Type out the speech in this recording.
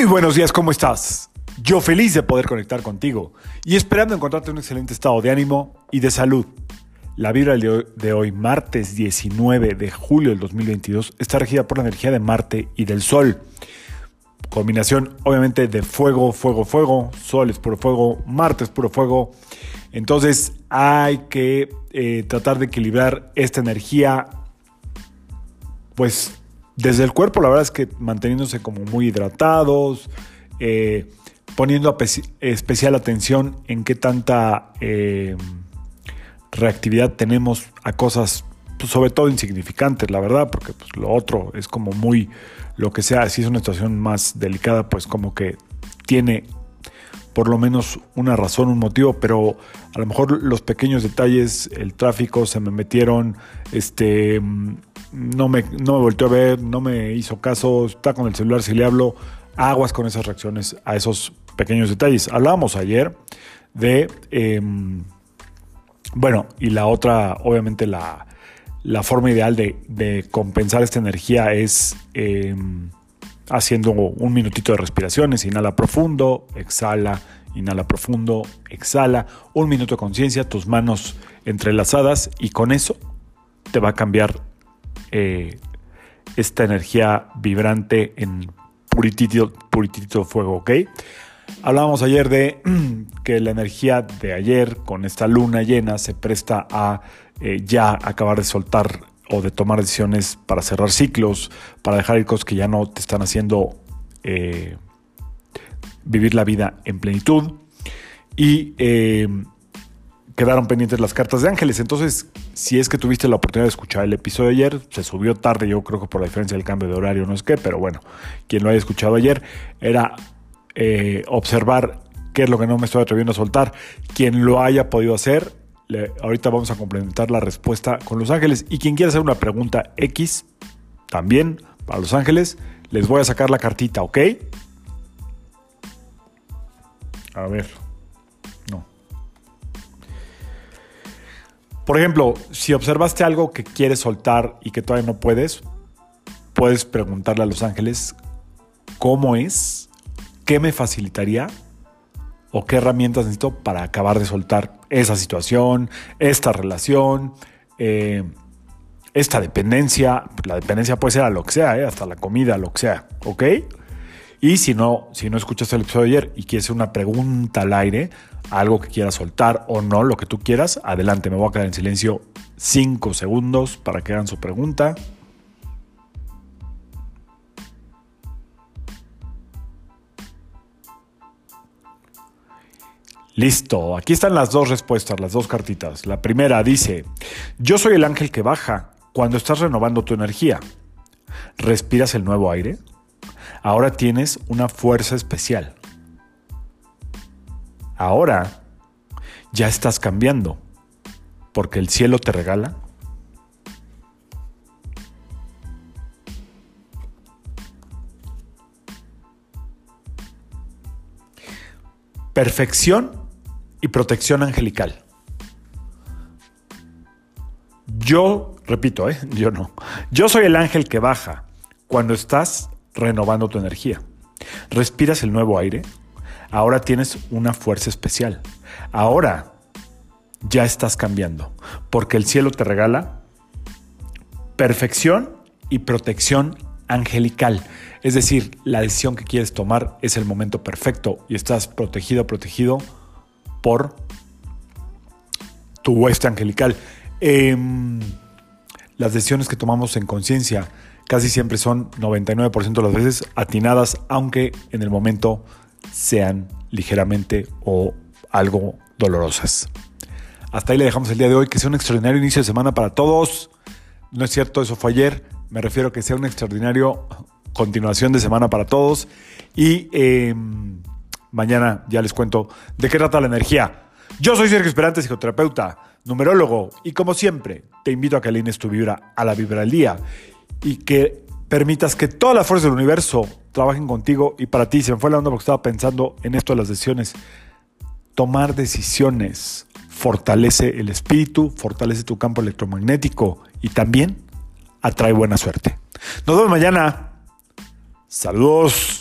Muy buenos días, ¿cómo estás? Yo feliz de poder conectar contigo y esperando encontrarte en un excelente estado de ánimo y de salud. La vibra de hoy, martes 19 de julio del 2022, está regida por la energía de Marte y del Sol. Combinación obviamente de fuego, fuego, fuego, Sol es puro fuego, Marte es puro fuego. Entonces hay que eh, tratar de equilibrar esta energía, pues desde el cuerpo, la verdad es que manteniéndose como muy hidratados, eh, poniendo especial atención en qué tanta eh, reactividad tenemos a cosas, pues, sobre todo insignificantes, la verdad, porque pues, lo otro es como muy lo que sea, si es una situación más delicada, pues como que tiene por lo menos una razón, un motivo, pero a lo mejor los pequeños detalles, el tráfico, se me metieron, este, no me, no me a ver, no me hizo caso, está con el celular si le hablo, aguas con esas reacciones a esos pequeños detalles. Hablábamos ayer de, em, bueno, y la otra, obviamente la, forma ideal de, compensar esta energía es em, haciendo un minutito de respiraciones, inhala profundo, exhala, inhala profundo, exhala, un minuto de conciencia, tus manos entrelazadas y con eso te va a cambiar eh, esta energía vibrante en puritito, puritito fuego, ¿ok? Hablábamos ayer de que la energía de ayer con esta luna llena se presta a eh, ya acabar de soltar o de tomar decisiones para cerrar ciclos, para dejar ir cosas que ya no te están haciendo eh, vivir la vida en plenitud. Y quedaron pendientes las cartas de ángeles. Entonces, si es que tuviste la oportunidad de escuchar el episodio de ayer, se subió tarde, yo creo que por la diferencia del cambio de horario, no es qué, pero bueno, quien lo haya escuchado ayer, era eh, observar qué es lo que no me estoy atreviendo a soltar. Quien lo haya podido hacer, ahorita vamos a complementar la respuesta con Los Ángeles. Y quien quiera hacer una pregunta X, también para Los Ángeles, les voy a sacar la cartita, ¿ok? A ver. Por ejemplo, si observaste algo que quieres soltar y que todavía no puedes, puedes preguntarle a Los Ángeles cómo es, qué me facilitaría o qué herramientas necesito para acabar de soltar esa situación, esta relación, eh, esta dependencia. La dependencia puede ser a lo que sea, eh, hasta la comida, lo que sea, ¿ok? Y si no, si no escuchaste el episodio de ayer y quieres una pregunta al aire, algo que quieras soltar o no, lo que tú quieras, adelante, me voy a quedar en silencio cinco segundos para que hagan su pregunta. Listo, aquí están las dos respuestas, las dos cartitas. La primera dice, yo soy el ángel que baja cuando estás renovando tu energía. ¿Respiras el nuevo aire? Ahora tienes una fuerza especial. Ahora ya estás cambiando porque el cielo te regala perfección y protección angelical. Yo, repito, ¿eh? yo no. Yo soy el ángel que baja cuando estás renovando tu energía. Respiras el nuevo aire. Ahora tienes una fuerza especial. Ahora ya estás cambiando. Porque el cielo te regala perfección y protección angelical. Es decir, la decisión que quieres tomar es el momento perfecto y estás protegido, protegido por tu hueste angelical. Em, las decisiones que tomamos en conciencia casi siempre son 99% de las veces atinadas, aunque en el momento sean ligeramente o algo dolorosas. Hasta ahí le dejamos el día de hoy. Que sea un extraordinario inicio de semana para todos. No es cierto, eso fue ayer. Me refiero a que sea un extraordinario continuación de semana para todos. Y em, Mañana ya les cuento de qué trata la energía. Yo soy Sergio Esperante, psicoterapeuta, numerólogo, y como siempre, te invito a que alines tu vibra a la vibra del día y que permitas que todas las fuerzas del universo trabajen contigo y para ti. Se me fue la onda porque estaba pensando en esto de las decisiones. Tomar decisiones fortalece el espíritu, fortalece tu campo electromagnético y también atrae buena suerte. Nos vemos mañana. Saludos.